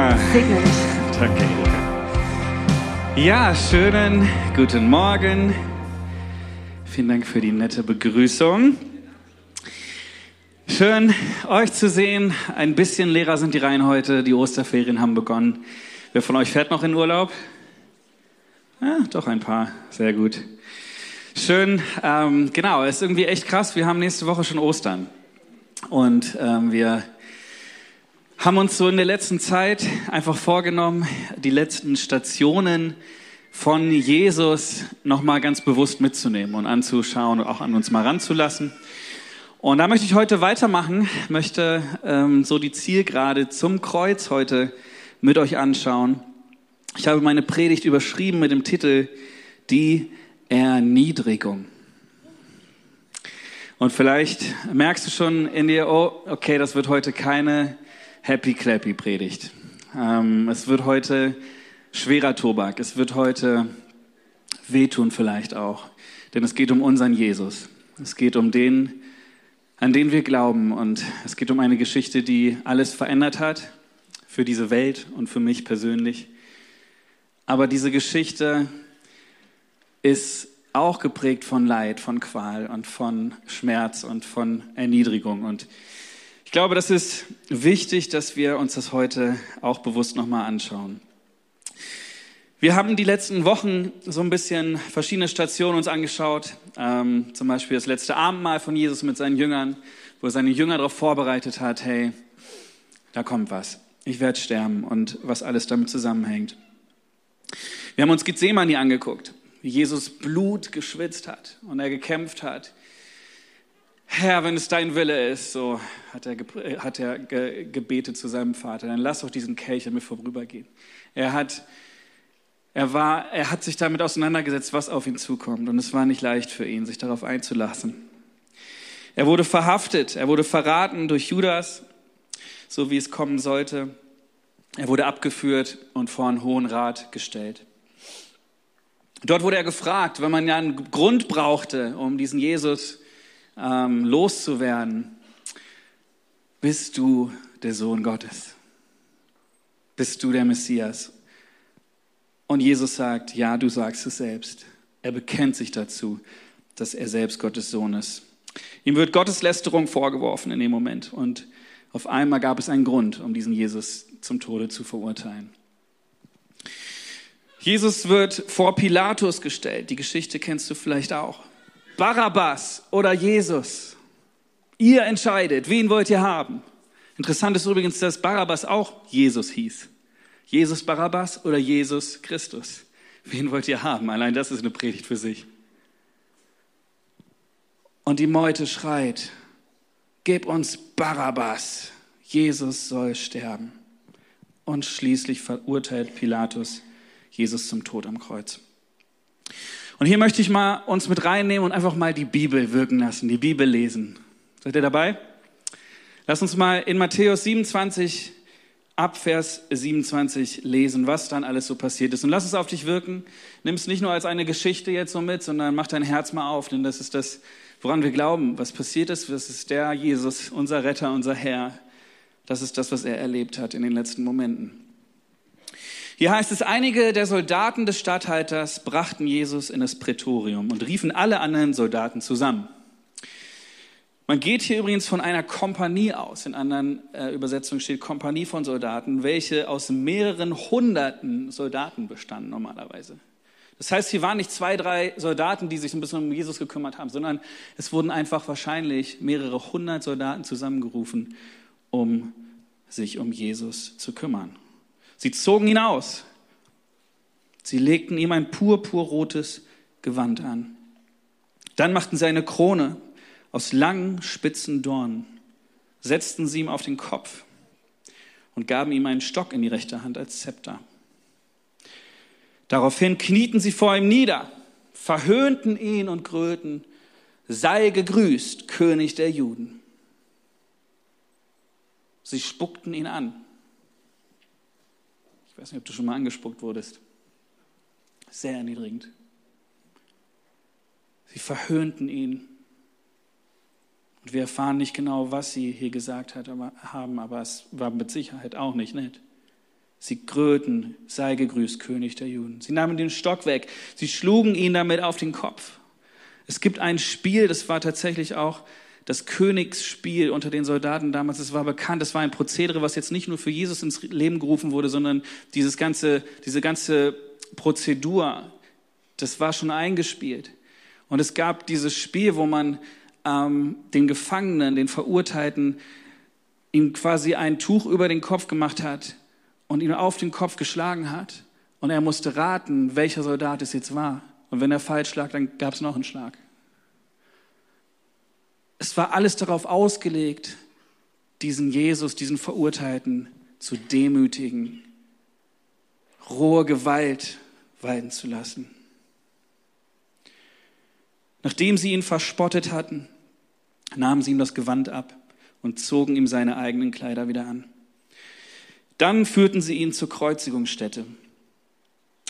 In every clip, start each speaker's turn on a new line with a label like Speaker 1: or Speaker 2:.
Speaker 1: Ja. Danke. Ja, schönen guten Morgen. Vielen Dank für die nette Begrüßung. Schön, euch zu sehen. Ein bisschen leerer sind die Reihen heute. Die Osterferien haben begonnen. Wer von euch fährt noch in Urlaub? Ja, doch ein paar. Sehr gut. Schön. Ähm, genau, ist irgendwie echt krass. Wir haben nächste Woche schon Ostern. Und ähm, wir haben uns so in der letzten Zeit einfach vorgenommen, die letzten Stationen von Jesus nochmal ganz bewusst mitzunehmen und anzuschauen und auch an uns mal ranzulassen. Und da möchte ich heute weitermachen, möchte ähm, so die Zielgerade zum Kreuz heute mit euch anschauen. Ich habe meine Predigt überschrieben mit dem Titel Die Erniedrigung. Und vielleicht merkst du schon in dir, oh, okay, das wird heute keine Happy Clappy Predigt. Ähm, es wird heute schwerer Tobak. Es wird heute wehtun vielleicht auch. Denn es geht um unseren Jesus. Es geht um den, an den wir glauben. Und es geht um eine Geschichte, die alles verändert hat für diese Welt und für mich persönlich. Aber diese Geschichte ist auch geprägt von Leid, von Qual und von Schmerz und von Erniedrigung. Und ich glaube, das ist wichtig, dass wir uns das heute auch bewusst nochmal anschauen. Wir haben die letzten Wochen so ein bisschen verschiedene Stationen uns angeschaut. Ähm, zum Beispiel das letzte Abendmahl von Jesus mit seinen Jüngern, wo er seine Jünger darauf vorbereitet hat, hey, da kommt was. Ich werde sterben und was alles damit zusammenhängt. Wir haben uns Gethsemane angeguckt, wie Jesus Blut geschwitzt hat und er gekämpft hat. Herr, wenn es dein Wille ist, so hat er, hat er gebetet zu seinem Vater, dann lass doch diesen Kelch an mir vorübergehen. Er hat, er, war, er hat sich damit auseinandergesetzt, was auf ihn zukommt. Und es war nicht leicht für ihn, sich darauf einzulassen. Er wurde verhaftet, er wurde verraten durch Judas, so wie es kommen sollte. Er wurde abgeführt und vor einen hohen Rat gestellt. Dort wurde er gefragt, wenn man ja einen Grund brauchte, um diesen Jesus ähm, loszuwerden, bist du der Sohn Gottes? Bist du der Messias? Und Jesus sagt, ja, du sagst es selbst. Er bekennt sich dazu, dass er selbst Gottes Sohn ist. Ihm wird Gotteslästerung vorgeworfen in dem Moment. Und auf einmal gab es einen Grund, um diesen Jesus zum Tode zu verurteilen. Jesus wird vor Pilatus gestellt. Die Geschichte kennst du vielleicht auch. Barabbas oder Jesus. Ihr entscheidet, wen wollt ihr haben? Interessant ist übrigens, dass Barabbas auch Jesus hieß. Jesus Barabbas oder Jesus Christus. Wen wollt ihr haben? Allein das ist eine Predigt für sich. Und die Meute schreit, gib uns Barabbas. Jesus soll sterben. Und schließlich verurteilt Pilatus Jesus zum Tod am Kreuz. Und hier möchte ich mal uns mit reinnehmen und einfach mal die Bibel wirken lassen, die Bibel lesen. Seid ihr dabei? Lass uns mal in Matthäus 27 ab Vers 27 lesen, was dann alles so passiert ist. Und lass es auf dich wirken. Nimm es nicht nur als eine Geschichte jetzt so mit, sondern mach dein Herz mal auf, denn das ist das, woran wir glauben. Was passiert ist, das ist der Jesus, unser Retter, unser Herr. Das ist das, was er erlebt hat in den letzten Momenten. Hier heißt es, einige der Soldaten des Statthalters brachten Jesus in das Prätorium und riefen alle anderen Soldaten zusammen. Man geht hier übrigens von einer Kompanie aus. In anderen äh, Übersetzungen steht Kompanie von Soldaten, welche aus mehreren hunderten Soldaten bestanden normalerweise. Das heißt, hier waren nicht zwei, drei Soldaten, die sich ein bisschen um Jesus gekümmert haben, sondern es wurden einfach wahrscheinlich mehrere hundert Soldaten zusammengerufen, um sich um Jesus zu kümmern. Sie zogen ihn aus. Sie legten ihm ein purpurrotes Gewand an. Dann machten sie eine Krone aus langen, spitzen Dornen, setzten sie ihm auf den Kopf und gaben ihm einen Stock in die rechte Hand als Zepter. Daraufhin knieten sie vor ihm nieder, verhöhnten ihn und grölten, sei gegrüßt, König der Juden. Sie spuckten ihn an ich weiß nicht, ob du schon mal angespuckt wurdest. Sehr erniedrigend. Sie verhöhnten ihn. Und wir erfahren nicht genau, was sie hier gesagt hat, aber, haben, aber es war mit Sicherheit auch nicht nett. Sie gröten, sei gegrüßt, König der Juden. Sie nahmen den Stock weg, sie schlugen ihn damit auf den Kopf. Es gibt ein Spiel, das war tatsächlich auch das Königsspiel unter den Soldaten damals. Es war bekannt, es war ein Prozedere, was jetzt nicht nur für Jesus ins Leben gerufen wurde, sondern dieses ganze, diese ganze Prozedur, das war schon eingespielt. Und es gab dieses Spiel, wo man ähm, den Gefangenen, den Verurteilten, ihm quasi ein Tuch über den Kopf gemacht hat und ihn auf den Kopf geschlagen hat. Und er musste raten, welcher Soldat es jetzt war. Und wenn er falsch lag, dann gab es noch einen Schlag. Es war alles darauf ausgelegt, diesen Jesus, diesen Verurteilten zu demütigen, rohe Gewalt walten zu lassen. Nachdem sie ihn verspottet hatten, nahmen sie ihm das Gewand ab und zogen ihm seine eigenen Kleider wieder an. Dann führten sie ihn zur Kreuzigungsstätte.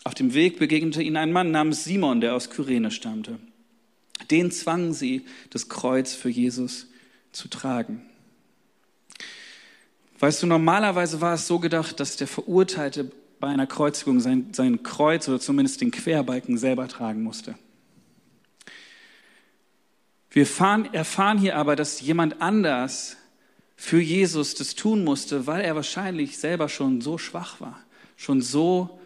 Speaker 1: Auf dem Weg begegnete ihnen ein Mann namens Simon, der aus Kyrene stammte. Den zwangen sie, das Kreuz für Jesus zu tragen. Weißt du, normalerweise war es so gedacht, dass der Verurteilte bei einer Kreuzigung sein, sein Kreuz oder zumindest den Querbalken selber tragen musste. Wir erfahren, erfahren hier aber, dass jemand anders für Jesus das tun musste, weil er wahrscheinlich selber schon so schwach war, schon so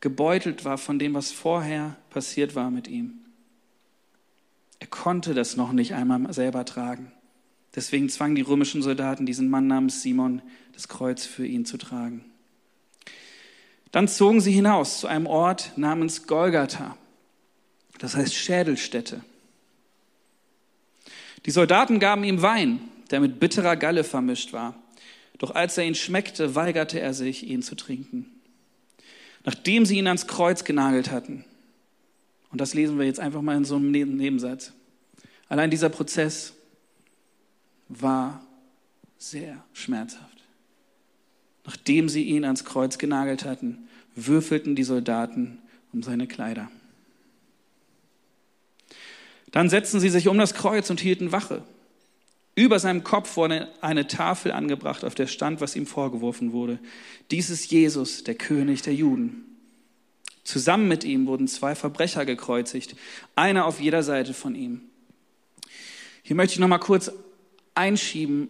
Speaker 1: gebeutelt war von dem, was vorher passiert war mit ihm. Er konnte das noch nicht einmal selber tragen. Deswegen zwangen die römischen Soldaten diesen Mann namens Simon, das Kreuz für ihn zu tragen. Dann zogen sie hinaus zu einem Ort namens Golgatha, das heißt Schädelstätte. Die Soldaten gaben ihm Wein, der mit bitterer Galle vermischt war. Doch als er ihn schmeckte, weigerte er sich, ihn zu trinken. Nachdem sie ihn ans Kreuz genagelt hatten, und das lesen wir jetzt einfach mal in so einem Nebensatz, allein dieser Prozess war sehr schmerzhaft. Nachdem sie ihn ans Kreuz genagelt hatten, würfelten die Soldaten um seine Kleider. Dann setzten sie sich um das Kreuz und hielten Wache. Über seinem Kopf wurde eine Tafel angebracht, auf der stand, was ihm vorgeworfen wurde. Dies ist Jesus, der König der Juden. Zusammen mit ihm wurden zwei Verbrecher gekreuzigt, einer auf jeder Seite von ihm. Hier möchte ich noch mal kurz einschieben.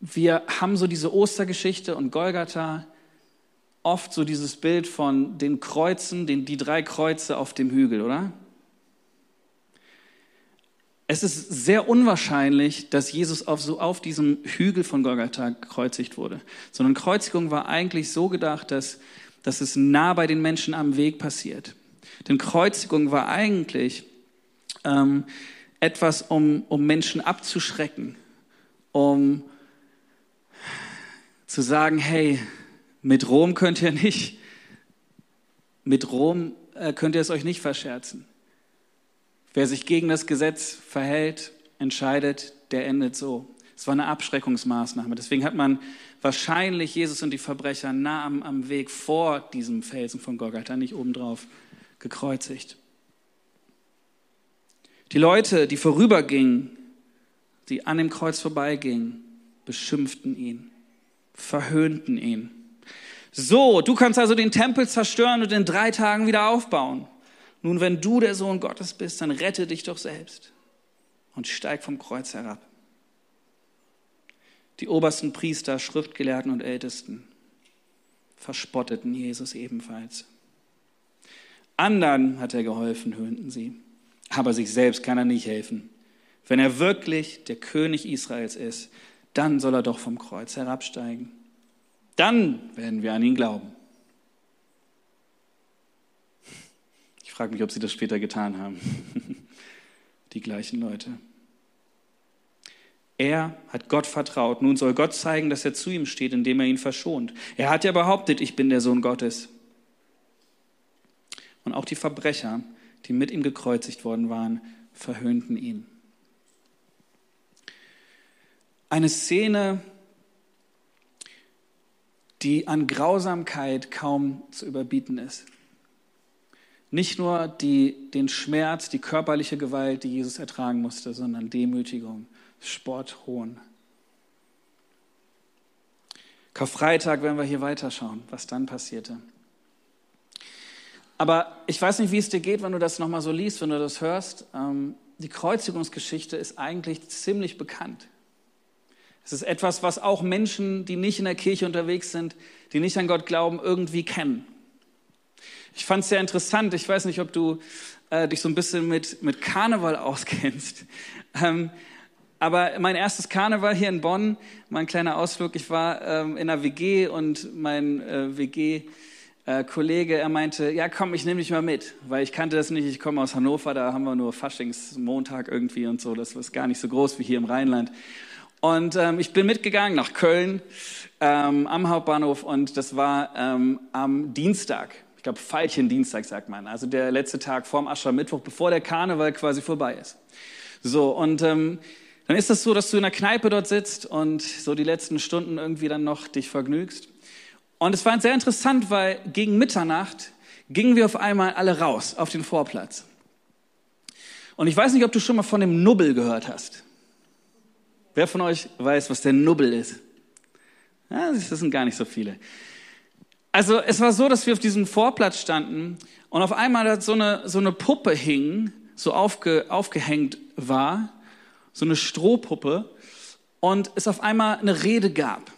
Speaker 1: Wir haben so diese Ostergeschichte und Golgatha oft so dieses Bild von den Kreuzen, den, die drei Kreuze auf dem Hügel, oder? Es ist sehr unwahrscheinlich, dass Jesus auf, so auf diesem Hügel von Golgatha gekreuzigt wurde, sondern Kreuzigung war eigentlich so gedacht, dass, dass es nah bei den Menschen am Weg passiert. Denn Kreuzigung war eigentlich ähm, etwas, um, um Menschen abzuschrecken, um zu sagen, hey, mit Rom könnt ihr nicht, mit Rom äh, könnt ihr es euch nicht verscherzen. Wer sich gegen das Gesetz verhält, entscheidet, der endet so. Es war eine Abschreckungsmaßnahme. Deswegen hat man wahrscheinlich Jesus und die Verbrecher nah am, am Weg vor diesem Felsen von Golgatha, nicht obendrauf, gekreuzigt. Die Leute, die vorübergingen, die an dem Kreuz vorbeigingen, beschimpften ihn, verhöhnten ihn. So, du kannst also den Tempel zerstören und in drei Tagen wieder aufbauen. Nun, wenn du der Sohn Gottes bist, dann rette dich doch selbst und steig vom Kreuz herab. Die obersten Priester, Schriftgelehrten und Ältesten verspotteten Jesus ebenfalls. Andern hat er geholfen, höhnten sie, aber sich selbst kann er nicht helfen. Wenn er wirklich der König Israels ist, dann soll er doch vom Kreuz herabsteigen. Dann werden wir an ihn glauben. Ich frage mich, ob sie das später getan haben. Die gleichen Leute. Er hat Gott vertraut. Nun soll Gott zeigen, dass er zu ihm steht, indem er ihn verschont. Er hat ja behauptet, ich bin der Sohn Gottes. Und auch die Verbrecher, die mit ihm gekreuzigt worden waren, verhöhnten ihn. Eine Szene, die an Grausamkeit kaum zu überbieten ist. Nicht nur die, den Schmerz, die körperliche Gewalt, die Jesus ertragen musste, sondern Demütigung, Spott, Hohn. Karfreitag werden wir hier weiterschauen, was dann passierte. Aber ich weiß nicht, wie es dir geht, wenn du das nochmal so liest, wenn du das hörst. Ähm, die Kreuzigungsgeschichte ist eigentlich ziemlich bekannt. Es ist etwas, was auch Menschen, die nicht in der Kirche unterwegs sind, die nicht an Gott glauben, irgendwie kennen. Ich fand es sehr interessant. Ich weiß nicht, ob du äh, dich so ein bisschen mit, mit Karneval auskennst. Ähm, aber mein erstes Karneval hier in Bonn, mein kleiner Ausflug, ich war ähm, in einer WG und mein äh, WG äh, er meinte, ja komm, ich nehme dich mal mit, weil ich kannte das nicht, ich komme aus Hannover, da haben wir nur Faschingsmontag irgendwie und so, das ist gar nicht so groß wie hier im Rheinland. Und ähm, ich bin mitgegangen nach Köln ähm, am Hauptbahnhof und das war ähm, am Dienstag, ich glaube Veilchen-Dienstag sagt man, also der letzte Tag vorm Aschermittwoch, bevor der Karneval quasi vorbei ist. So, und ähm, dann ist es das so, dass du in der Kneipe dort sitzt und so die letzten Stunden irgendwie dann noch dich vergnügst. Und es war sehr interessant, weil gegen Mitternacht gingen wir auf einmal alle raus auf den Vorplatz. Und ich weiß nicht, ob du schon mal von dem Nubbel gehört hast. Wer von euch weiß, was der Nubbel ist? Ja, das sind gar nicht so viele. Also es war so, dass wir auf diesem Vorplatz standen und auf einmal so eine, so eine Puppe hing, so aufge, aufgehängt war, so eine Strohpuppe und es auf einmal eine Rede gab.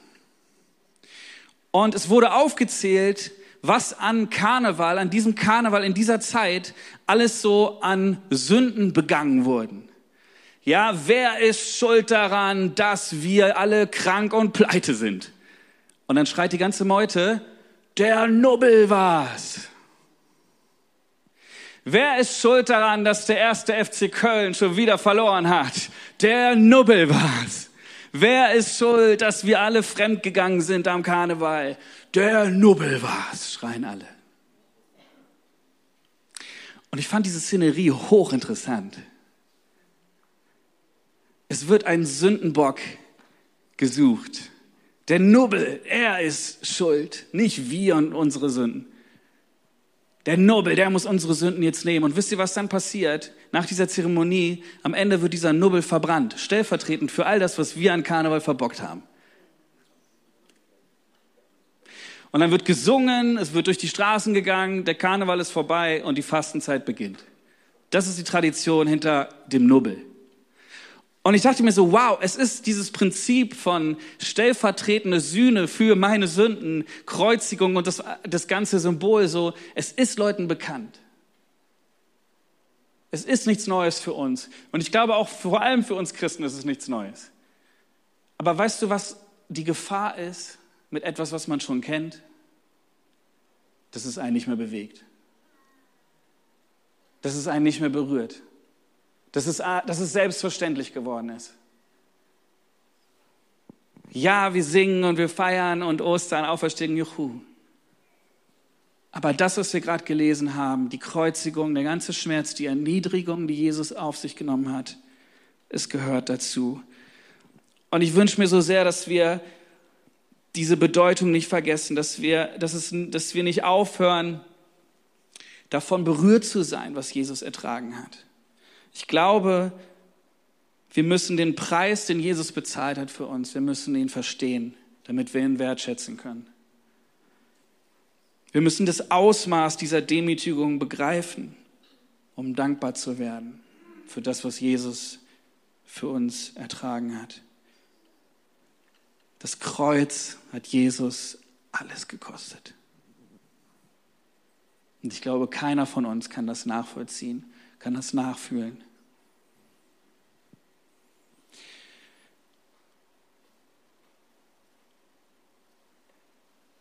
Speaker 1: Und es wurde aufgezählt, was an Karneval, an diesem Karneval in dieser Zeit alles so an Sünden begangen wurden. Ja, wer ist schuld daran, dass wir alle krank und pleite sind? Und dann schreit die ganze Meute, der Nubbel war's. Wer ist schuld daran, dass der erste FC Köln schon wieder verloren hat? Der Nubbel war's. Wer ist schuld, dass wir alle fremdgegangen sind am Karneval? Der Nubbel war's, schreien alle. Und ich fand diese Szenerie hochinteressant. Es wird ein Sündenbock gesucht. Der Nubbel, er ist schuld, nicht wir und unsere Sünden. Der Nubbel, der muss unsere Sünden jetzt nehmen. Und wisst ihr, was dann passiert? Nach dieser Zeremonie, am Ende wird dieser Nubbel verbrannt, stellvertretend für all das, was wir an Karneval verbockt haben. Und dann wird gesungen, es wird durch die Straßen gegangen, der Karneval ist vorbei und die Fastenzeit beginnt. Das ist die Tradition hinter dem Nubbel. Und ich dachte mir so, wow, es ist dieses Prinzip von stellvertretende Sühne für meine Sünden, Kreuzigung und das, das ganze Symbol so, es ist Leuten bekannt. Es ist nichts Neues für uns. Und ich glaube auch vor allem für uns Christen ist es nichts Neues. Aber weißt du, was die Gefahr ist mit etwas, was man schon kennt? Dass es einen nicht mehr bewegt. Dass es einen nicht mehr berührt dass es, dass es selbstverständlich geworden ist. Ja, wir singen und wir feiern und Ostern, Auferstehung, Juhu. Aber das, was wir gerade gelesen haben, die Kreuzigung, der ganze Schmerz, die Erniedrigung, die Jesus auf sich genommen hat, es gehört dazu. Und ich wünsche mir so sehr, dass wir diese Bedeutung nicht vergessen, dass wir, dass, es, dass wir nicht aufhören, davon berührt zu sein, was Jesus ertragen hat. Ich glaube, wir müssen den Preis, den Jesus bezahlt hat für uns, wir müssen ihn verstehen, damit wir ihn wertschätzen können. Wir müssen das Ausmaß dieser Demütigung begreifen, um dankbar zu werden für das, was Jesus für uns ertragen hat. Das Kreuz hat Jesus alles gekostet. Und ich glaube, keiner von uns kann das nachvollziehen kann das nachfühlen.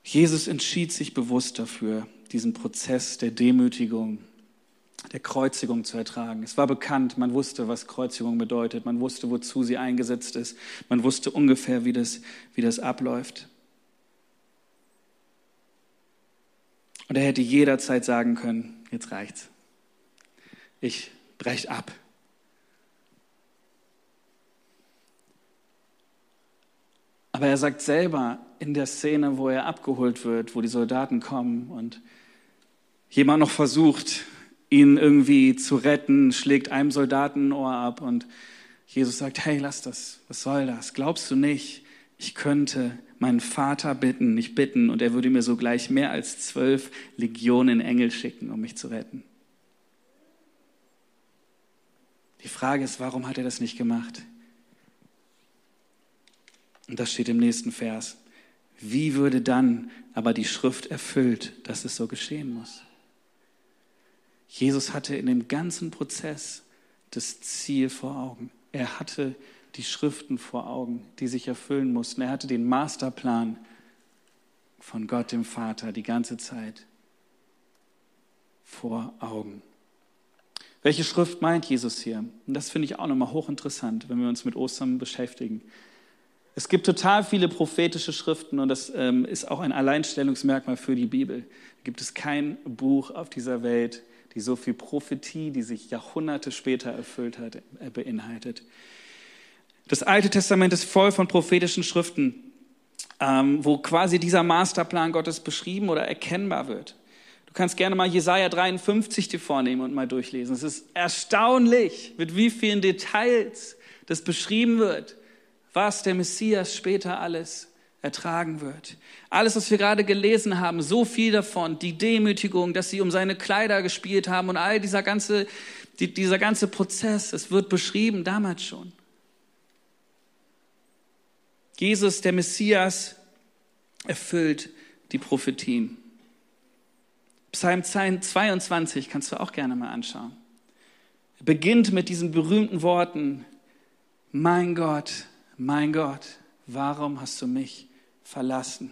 Speaker 1: Jesus entschied sich bewusst dafür, diesen Prozess der Demütigung, der Kreuzigung zu ertragen. Es war bekannt, man wusste, was Kreuzigung bedeutet, man wusste, wozu sie eingesetzt ist, man wusste ungefähr, wie das, wie das abläuft. Und er hätte jederzeit sagen können, jetzt reicht's ich brech ab. Aber er sagt selber in der Szene, wo er abgeholt wird, wo die Soldaten kommen und jemand noch versucht, ihn irgendwie zu retten, schlägt einem Soldaten ein Ohr ab und Jesus sagt, hey, lass das, was soll das? Glaubst du nicht, ich könnte meinen Vater bitten, nicht bitten, und er würde mir sogleich mehr als zwölf Legionen Engel schicken, um mich zu retten. Die Frage ist, warum hat er das nicht gemacht? Und das steht im nächsten Vers. Wie würde dann aber die Schrift erfüllt, dass es so geschehen muss? Jesus hatte in dem ganzen Prozess das Ziel vor Augen. Er hatte die Schriften vor Augen, die sich erfüllen mussten. Er hatte den Masterplan von Gott dem Vater die ganze Zeit vor Augen. Welche Schrift meint Jesus hier? Und das finde ich auch nochmal hochinteressant, wenn wir uns mit Ostern beschäftigen. Es gibt total viele prophetische Schriften und das ähm, ist auch ein Alleinstellungsmerkmal für die Bibel. Da gibt es kein Buch auf dieser Welt, die so viel Prophetie, die sich Jahrhunderte später erfüllt hat, äh, beinhaltet. Das Alte Testament ist voll von prophetischen Schriften, ähm, wo quasi dieser Masterplan Gottes beschrieben oder erkennbar wird. Du kannst gerne mal Jesaja 53 dir vornehmen und mal durchlesen. Es ist erstaunlich, mit wie vielen Details das beschrieben wird, was der Messias später alles ertragen wird. Alles, was wir gerade gelesen haben, so viel davon, die Demütigung, dass sie um seine Kleider gespielt haben und all dieser ganze, die, dieser ganze Prozess, es wird beschrieben damals schon. Jesus, der Messias, erfüllt die Prophetien. Psalm 22 kannst du auch gerne mal anschauen. Er beginnt mit diesen berühmten Worten, mein Gott, mein Gott, warum hast du mich verlassen.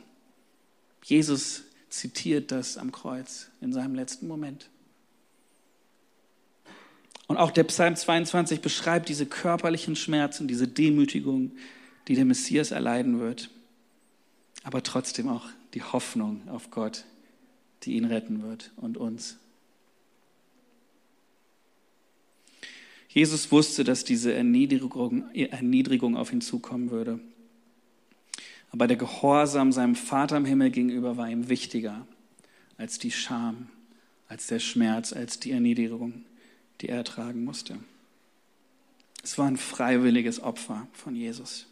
Speaker 1: Jesus zitiert das am Kreuz in seinem letzten Moment. Und auch der Psalm 22 beschreibt diese körperlichen Schmerzen, diese Demütigung, die der Messias erleiden wird. Aber trotzdem auch die Hoffnung auf Gott, die ihn retten wird und uns. Jesus wusste, dass diese Erniedrigung, Erniedrigung auf ihn zukommen würde. Aber der Gehorsam seinem Vater im Himmel gegenüber war ihm wichtiger als die Scham, als der Schmerz, als die Erniedrigung, die er ertragen musste. Es war ein freiwilliges Opfer von Jesus.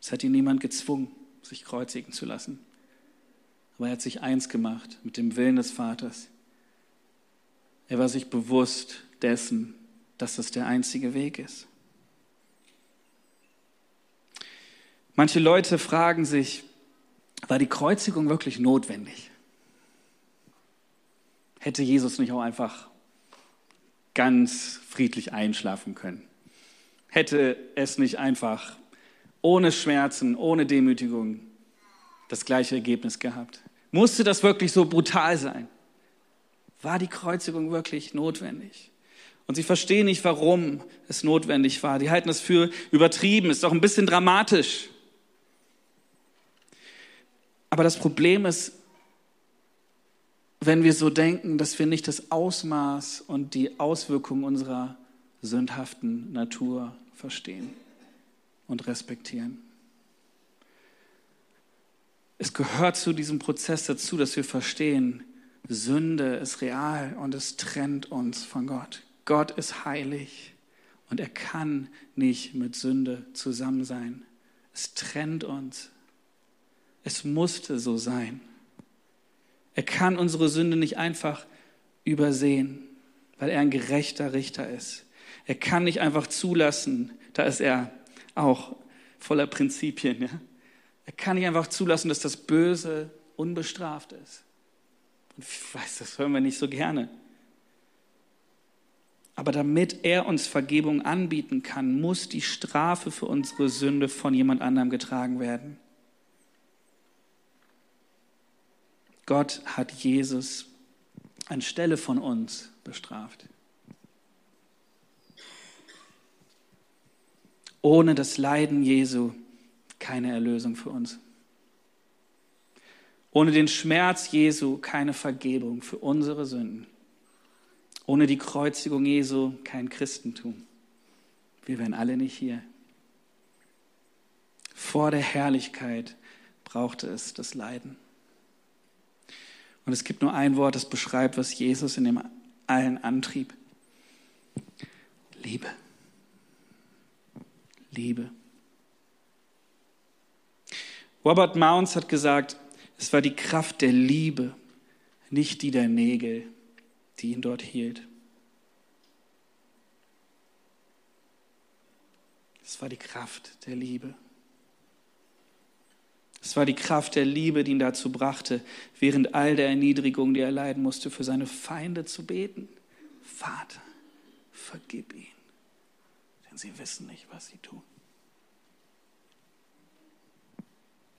Speaker 1: Es hat ihn niemand gezwungen, sich kreuzigen zu lassen. Aber er hat sich eins gemacht mit dem Willen des Vaters. Er war sich bewusst dessen, dass das der einzige Weg ist. Manche Leute fragen sich, war die Kreuzigung wirklich notwendig? Hätte Jesus nicht auch einfach ganz friedlich einschlafen können? Hätte es nicht einfach ohne Schmerzen, ohne Demütigung das gleiche Ergebnis gehabt? Musste das wirklich so brutal sein? War die Kreuzigung wirklich notwendig? Und sie verstehen nicht, warum es notwendig war. Die halten es für übertrieben, ist doch ein bisschen dramatisch. Aber das Problem ist, wenn wir so denken, dass wir nicht das Ausmaß und die Auswirkungen unserer sündhaften Natur verstehen und respektieren. Es gehört zu diesem Prozess dazu, dass wir verstehen, Sünde ist real und es trennt uns von Gott. Gott ist heilig und er kann nicht mit Sünde zusammen sein. Es trennt uns. Es musste so sein. Er kann unsere Sünde nicht einfach übersehen, weil er ein gerechter Richter ist. Er kann nicht einfach zulassen, da ist er auch voller Prinzipien. Ja? Er kann nicht einfach zulassen, dass das Böse unbestraft ist. Und ich weiß, das hören wir nicht so gerne. Aber damit er uns Vergebung anbieten kann, muss die Strafe für unsere Sünde von jemand anderem getragen werden. Gott hat Jesus anstelle von uns bestraft. Ohne das Leiden Jesu keine Erlösung für uns. Ohne den Schmerz Jesu keine Vergebung für unsere Sünden. Ohne die Kreuzigung Jesu kein Christentum. Wir wären alle nicht hier. Vor der Herrlichkeit brauchte es das Leiden. Und es gibt nur ein Wort, das beschreibt, was Jesus in dem allen antrieb. Liebe. Liebe. Robert Mounds hat gesagt, es war die Kraft der Liebe, nicht die der Nägel, die ihn dort hielt. Es war die Kraft der Liebe. Es war die Kraft der Liebe, die ihn dazu brachte, während all der Erniedrigung, die er leiden musste, für seine Feinde zu beten. Vater, vergib ihnen, denn sie wissen nicht, was sie tun.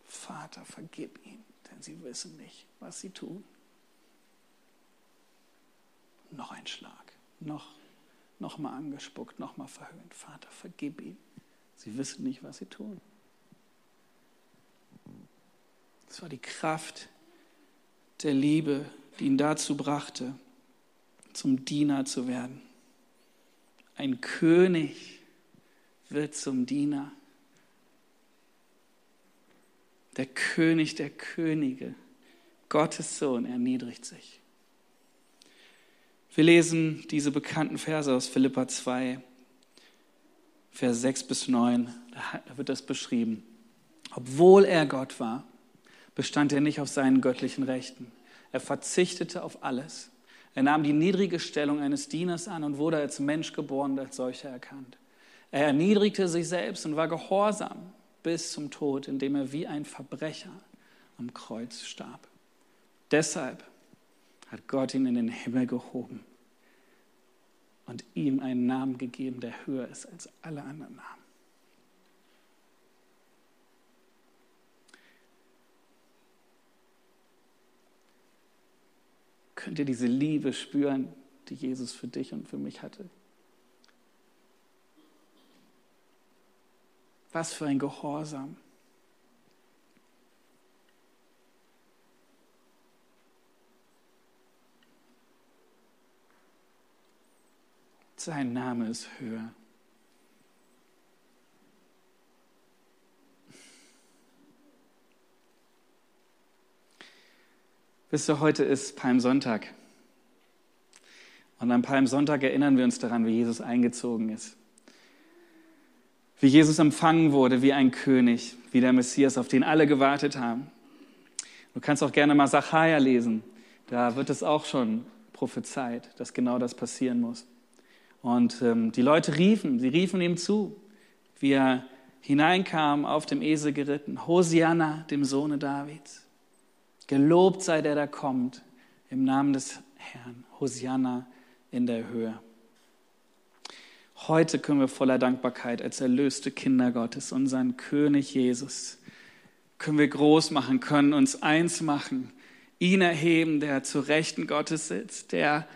Speaker 1: Vater, vergib ihnen, denn sie wissen nicht, was sie tun. Noch ein Schlag, noch, noch mal angespuckt, noch mal verhöhnt. Vater, vergib ihnen, sie wissen nicht, was sie tun. Es war die Kraft der Liebe, die ihn dazu brachte, zum Diener zu werden. Ein König wird zum Diener. Der König der Könige, Gottes Sohn, erniedrigt sich. Wir lesen diese bekannten Verse aus Philippa 2, Vers 6 bis 9. Da wird das beschrieben. Obwohl er Gott war, bestand er nicht auf seinen göttlichen Rechten. Er verzichtete auf alles. Er nahm die niedrige Stellung eines Dieners an und wurde als Mensch geboren und als solcher erkannt. Er erniedrigte sich selbst und war gehorsam bis zum Tod, indem er wie ein Verbrecher am Kreuz starb. Deshalb hat Gott ihn in den Himmel gehoben und ihm einen Namen gegeben, der höher ist als alle anderen Namen. Könnt ihr diese Liebe spüren, die Jesus für dich und für mich hatte? Was für ein Gehorsam. Sein Name ist höher. Wisst ihr, heute ist Palmsonntag. Und am Palmsonntag erinnern wir uns daran, wie Jesus eingezogen ist. Wie Jesus empfangen wurde wie ein König, wie der Messias, auf den alle gewartet haben. Du kannst auch gerne mal Sacharja lesen. Da wird es auch schon prophezeit, dass genau das passieren muss. Und ähm, die Leute riefen, sie riefen ihm zu, wie er hineinkam, auf dem Esel geritten. Hosianna, dem Sohne Davids. Gelobt sei der, der kommt, im Namen des Herrn. Hosianna in der Höhe. Heute können wir voller Dankbarkeit als erlöste Kinder Gottes unseren König Jesus können wir groß machen, können uns eins machen, ihn erheben, der zu Rechten Gottes sitzt, der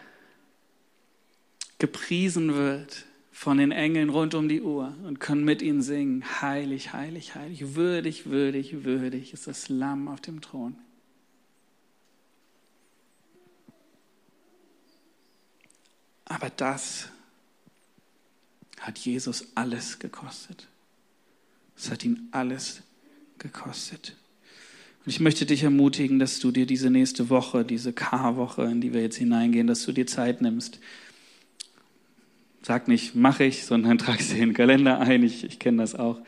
Speaker 1: gepriesen wird von den Engeln rund um die Uhr und können mit ihnen singen, heilig, heilig, heilig, würdig, würdig, würdig ist das Lamm auf dem Thron. Aber das hat Jesus alles gekostet. Es hat ihn alles gekostet. Und ich möchte dich ermutigen, dass du dir diese nächste Woche, diese K-Woche, in die wir jetzt hineingehen, dass du dir Zeit nimmst. Sag nicht, mache ich, sondern trag sie in den Kalender ein. Ich, ich kenne das auch.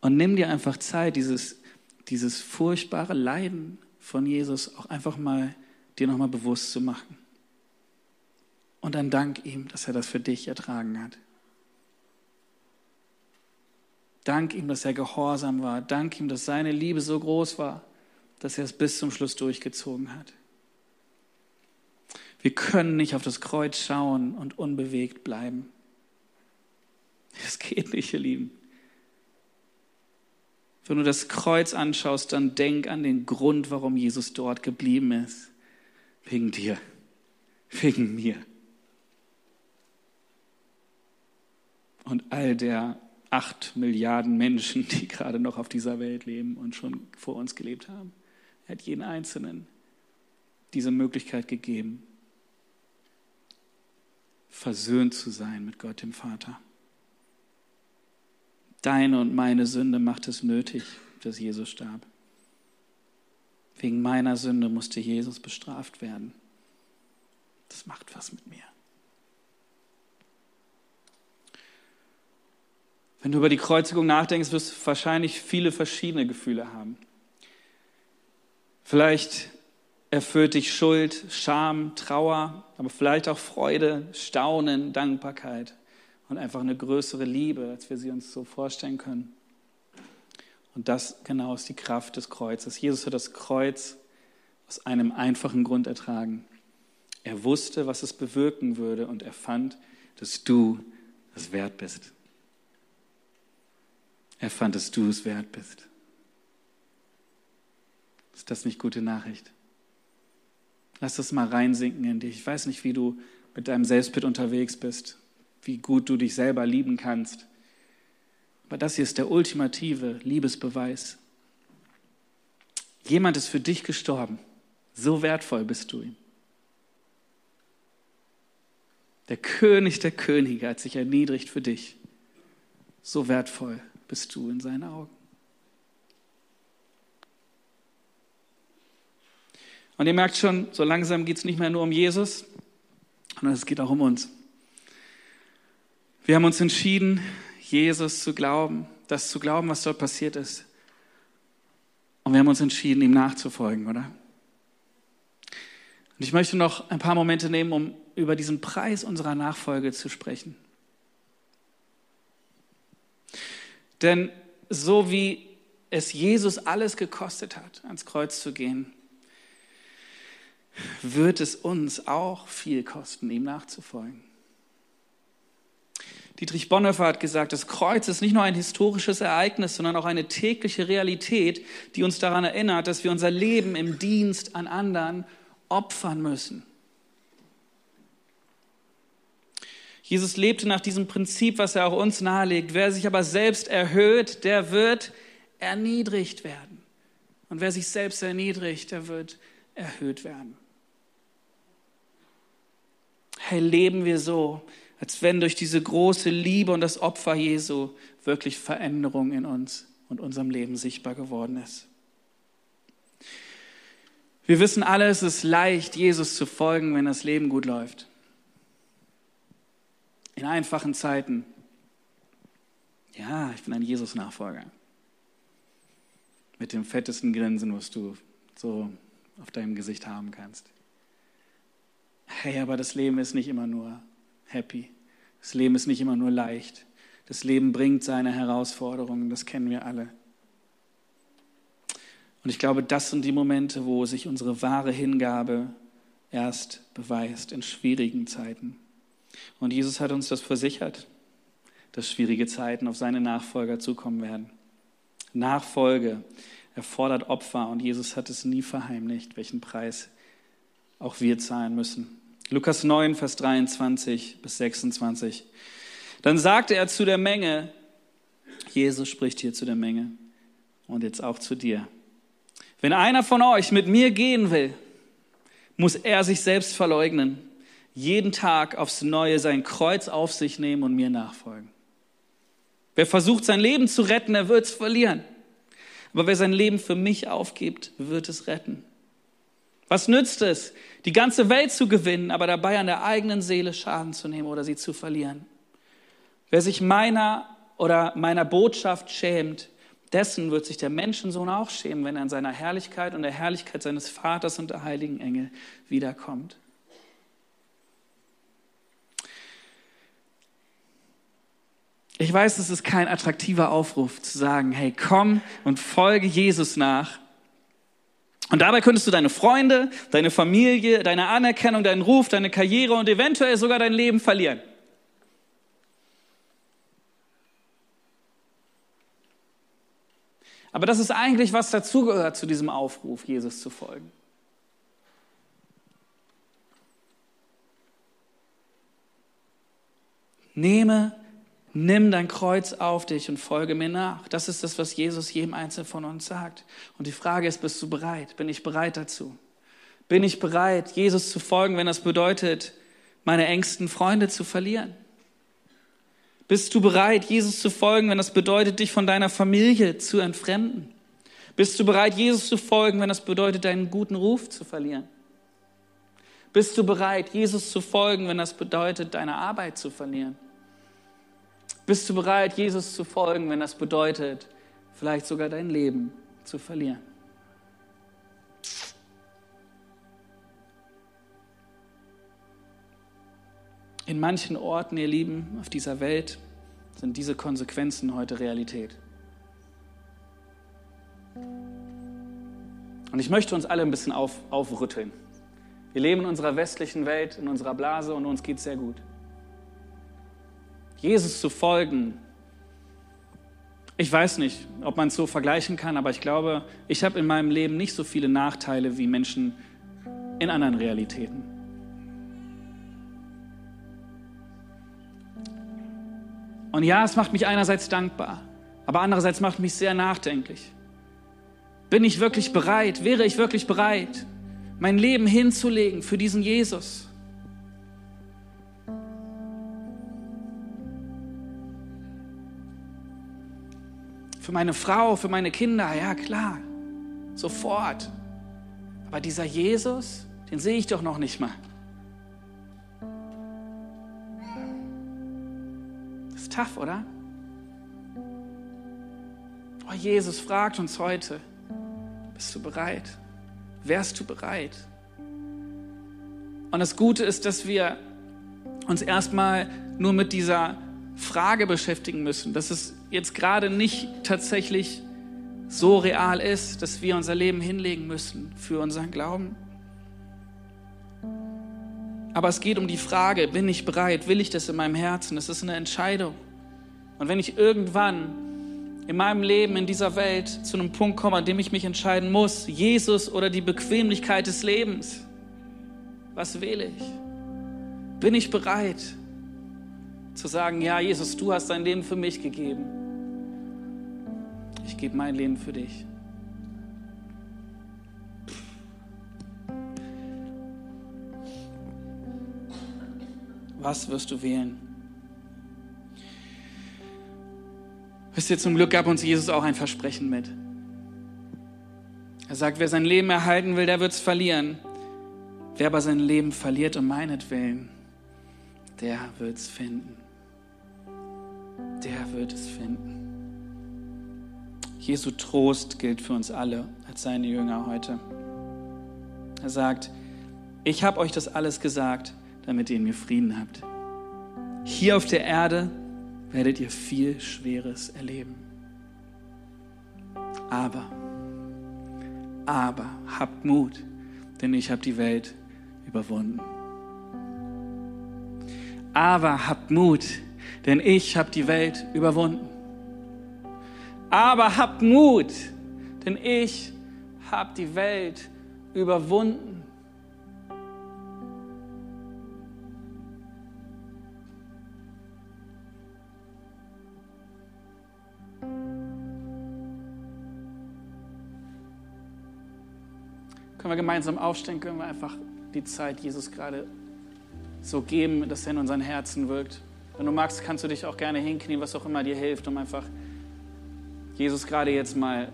Speaker 1: Und nimm dir einfach Zeit, dieses, dieses furchtbare Leiden von Jesus auch einfach mal dir nochmal bewusst zu machen. Und dann dank ihm, dass er das für dich ertragen hat. Dank ihm, dass er gehorsam war. Dank ihm, dass seine Liebe so groß war, dass er es bis zum Schluss durchgezogen hat. Wir können nicht auf das Kreuz schauen und unbewegt bleiben. Es geht nicht, ihr Lieben. Wenn du das Kreuz anschaust, dann denk an den Grund, warum Jesus dort geblieben ist. Wegen dir, wegen mir. Und all der acht Milliarden Menschen, die gerade noch auf dieser Welt leben und schon vor uns gelebt haben. Er hat jeden Einzelnen diese Möglichkeit gegeben, versöhnt zu sein mit Gott dem Vater. Deine und meine Sünde macht es nötig, dass Jesus starb. Wegen meiner Sünde musste Jesus bestraft werden. Das macht was mit mir. Wenn du über die Kreuzigung nachdenkst, wirst du wahrscheinlich viele verschiedene Gefühle haben. Vielleicht erfüllt dich Schuld, Scham, Trauer, aber vielleicht auch Freude, Staunen, Dankbarkeit und einfach eine größere Liebe, als wir sie uns so vorstellen können. Und das genau ist die Kraft des Kreuzes. Jesus hat das Kreuz aus einem einfachen Grund ertragen. Er wusste, was es bewirken würde und er fand, dass du es wert bist. Er fand, dass du es wert bist. Ist das nicht gute Nachricht? Lass das mal reinsinken in dich. Ich weiß nicht, wie du mit deinem Selbstbild unterwegs bist, wie gut du dich selber lieben kannst. Aber das hier ist der ultimative Liebesbeweis. Jemand ist für dich gestorben. So wertvoll bist du ihm. Der König der Könige hat sich erniedrigt für dich. So wertvoll bist du in seinen Augen. Und ihr merkt schon, so langsam geht es nicht mehr nur um Jesus, sondern es geht auch um uns. Wir haben uns entschieden, Jesus zu glauben, das zu glauben, was dort passiert ist. Und wir haben uns entschieden, ihm nachzufolgen, oder? Und ich möchte noch ein paar Momente nehmen, um über diesen Preis unserer Nachfolge zu sprechen. Denn so wie es Jesus alles gekostet hat, ans Kreuz zu gehen, wird es uns auch viel kosten, ihm nachzufolgen. Dietrich Bonhoeffer hat gesagt, das Kreuz ist nicht nur ein historisches Ereignis, sondern auch eine tägliche Realität, die uns daran erinnert, dass wir unser Leben im Dienst an anderen opfern müssen. Jesus lebte nach diesem Prinzip, was er auch uns nahelegt. Wer sich aber selbst erhöht, der wird erniedrigt werden. Und wer sich selbst erniedrigt, der wird erhöht werden hey, leben wir so, als wenn durch diese große Liebe und das Opfer Jesu wirklich Veränderung in uns und unserem Leben sichtbar geworden ist. Wir wissen alle, es ist leicht, Jesus zu folgen, wenn das Leben gut läuft. In einfachen Zeiten. Ja, ich bin ein Jesus-Nachfolger. Mit dem fettesten Grinsen, was du so auf deinem Gesicht haben kannst hey, aber das Leben ist nicht immer nur happy. Das Leben ist nicht immer nur leicht. Das Leben bringt seine Herausforderungen, das kennen wir alle. Und ich glaube, das sind die Momente, wo sich unsere wahre Hingabe erst beweist in schwierigen Zeiten. Und Jesus hat uns das versichert, dass schwierige Zeiten auf seine Nachfolger zukommen werden. Nachfolge erfordert Opfer und Jesus hat es nie verheimlicht, welchen Preis auch wir zahlen müssen. Lukas 9, Vers 23 bis 26. Dann sagte er zu der Menge, Jesus spricht hier zu der Menge und jetzt auch zu dir. Wenn einer von euch mit mir gehen will, muss er sich selbst verleugnen, jeden Tag aufs Neue sein Kreuz auf sich nehmen und mir nachfolgen. Wer versucht, sein Leben zu retten, der wird es verlieren. Aber wer sein Leben für mich aufgibt, wird es retten. Was nützt es, die ganze Welt zu gewinnen, aber dabei an der eigenen Seele Schaden zu nehmen oder sie zu verlieren? Wer sich meiner oder meiner Botschaft schämt, dessen wird sich der Menschensohn auch schämen, wenn er in seiner Herrlichkeit und der Herrlichkeit seines Vaters und der heiligen Engel wiederkommt. Ich weiß, es ist kein attraktiver Aufruf zu sagen, hey, komm und folge Jesus nach. Und dabei könntest du deine Freunde, deine Familie, deine Anerkennung, deinen Ruf, deine Karriere und eventuell sogar dein Leben verlieren. Aber das ist eigentlich, was dazugehört zu diesem Aufruf, Jesus zu folgen. Nehme Nimm dein Kreuz auf dich und folge mir nach. Das ist das, was Jesus jedem Einzelnen von uns sagt. Und die Frage ist, bist du bereit? Bin ich bereit dazu? Bin ich bereit, Jesus zu folgen, wenn das bedeutet, meine engsten Freunde zu verlieren? Bist du bereit, Jesus zu folgen, wenn das bedeutet, dich von deiner Familie zu entfremden? Bist du bereit, Jesus zu folgen, wenn das bedeutet, deinen guten Ruf zu verlieren? Bist du bereit, Jesus zu folgen, wenn das bedeutet, deine Arbeit zu verlieren? Bist du bereit, Jesus zu folgen, wenn das bedeutet, vielleicht sogar dein Leben zu verlieren? In manchen Orten, ihr Lieben, auf dieser Welt sind diese Konsequenzen heute Realität. Und ich möchte uns alle ein bisschen auf, aufrütteln. Wir leben in unserer westlichen Welt, in unserer Blase und uns geht es sehr gut. Jesus zu folgen, ich weiß nicht, ob man es so vergleichen kann, aber ich glaube, ich habe in meinem Leben nicht so viele Nachteile wie Menschen in anderen Realitäten. Und ja, es macht mich einerseits dankbar, aber andererseits macht mich sehr nachdenklich. Bin ich wirklich bereit? Wäre ich wirklich bereit, mein Leben hinzulegen für diesen Jesus? Für meine Frau, für meine Kinder, ja klar, sofort. Aber dieser Jesus, den sehe ich doch noch nicht mal. tough, oder? Oh, Jesus fragt uns heute, bist du bereit? Wärst du bereit? Und das Gute ist, dass wir uns erstmal nur mit dieser Frage beschäftigen müssen, dass es jetzt gerade nicht tatsächlich so real ist, dass wir unser Leben hinlegen müssen für unseren Glauben. Aber es geht um die Frage, bin ich bereit, will ich das in meinem Herzen? Das ist eine Entscheidung. Und wenn ich irgendwann in meinem Leben, in dieser Welt zu einem Punkt komme, an dem ich mich entscheiden muss, Jesus oder die Bequemlichkeit des Lebens, was wähle ich? Bin ich bereit zu sagen, ja, Jesus, du hast dein Leben für mich gegeben. Ich gebe mein Leben für dich. Was wirst du wählen? Wisst ihr, zum Glück gab uns Jesus auch ein Versprechen mit. Er sagt, wer sein Leben erhalten will, der wird es verlieren. Wer aber sein Leben verliert um meinetwillen, der wird es finden. Der wird es finden. Jesu Trost gilt für uns alle als seine Jünger heute. Er sagt, ich habe euch das alles gesagt, damit ihr in mir Frieden habt. Hier auf der Erde werdet ihr viel Schweres erleben. Aber, aber habt Mut, denn ich habe die Welt überwunden. Aber habt Mut, denn ich habe die Welt überwunden. Aber habt Mut, denn ich habe die Welt überwunden. Können wir gemeinsam aufstehen, können wir einfach die Zeit Jesus gerade so geben, dass er in unseren Herzen wirkt. Wenn du magst, kannst du dich auch gerne hinknien, was auch immer dir hilft, um einfach Jesus gerade jetzt mal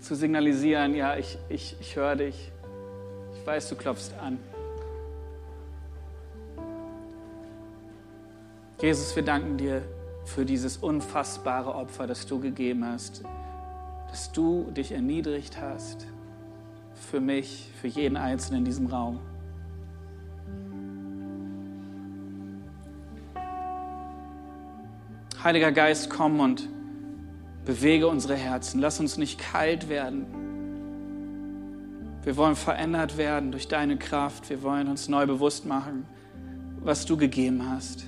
Speaker 1: zu signalisieren, ja, ich, ich, ich höre dich, ich weiß, du klopfst an. Jesus, wir danken dir für dieses unfassbare Opfer, das du gegeben hast, dass du dich erniedrigt hast für mich, für jeden Einzelnen in diesem Raum. Heiliger Geist, komm und bewege unsere Herzen. Lass uns nicht kalt werden. Wir wollen verändert werden durch deine Kraft. Wir wollen uns neu bewusst machen, was du gegeben hast,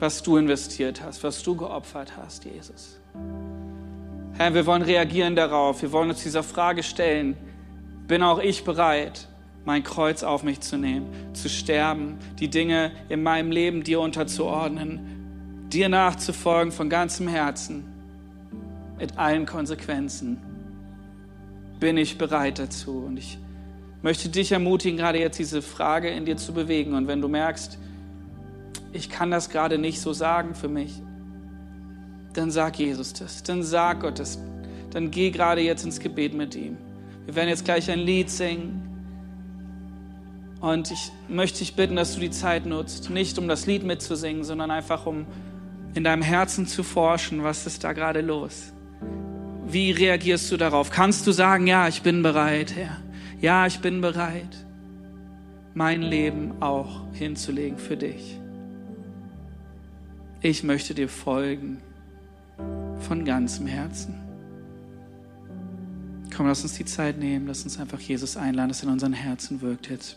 Speaker 1: was du investiert hast, was du geopfert hast, Jesus. Herr, wir wollen reagieren darauf. Wir wollen uns dieser Frage stellen, bin auch ich bereit, mein Kreuz auf mich zu nehmen, zu sterben, die Dinge in meinem Leben dir unterzuordnen, dir nachzufolgen von ganzem Herzen, mit allen Konsequenzen. Bin ich bereit dazu? Und ich möchte dich ermutigen, gerade jetzt diese Frage in dir zu bewegen. Und wenn du merkst, ich kann das gerade nicht so sagen für mich, dann sag Jesus das, dann sag Gott das, dann geh gerade jetzt ins Gebet mit ihm. Wir werden jetzt gleich ein Lied singen Und ich möchte dich bitten, dass du die Zeit nutzt, nicht um das Lied mitzusingen, sondern einfach um in deinem Herzen zu forschen, was ist da gerade los? Wie reagierst du darauf? Kannst du sagen, ja, ich bin bereit, Herr. Ja, ich bin bereit, mein Leben auch hinzulegen für dich. Ich möchte dir folgen von ganzem Herzen. Komm, lass uns die Zeit nehmen, lass uns einfach Jesus einladen, dass er in unseren Herzen wirkt jetzt.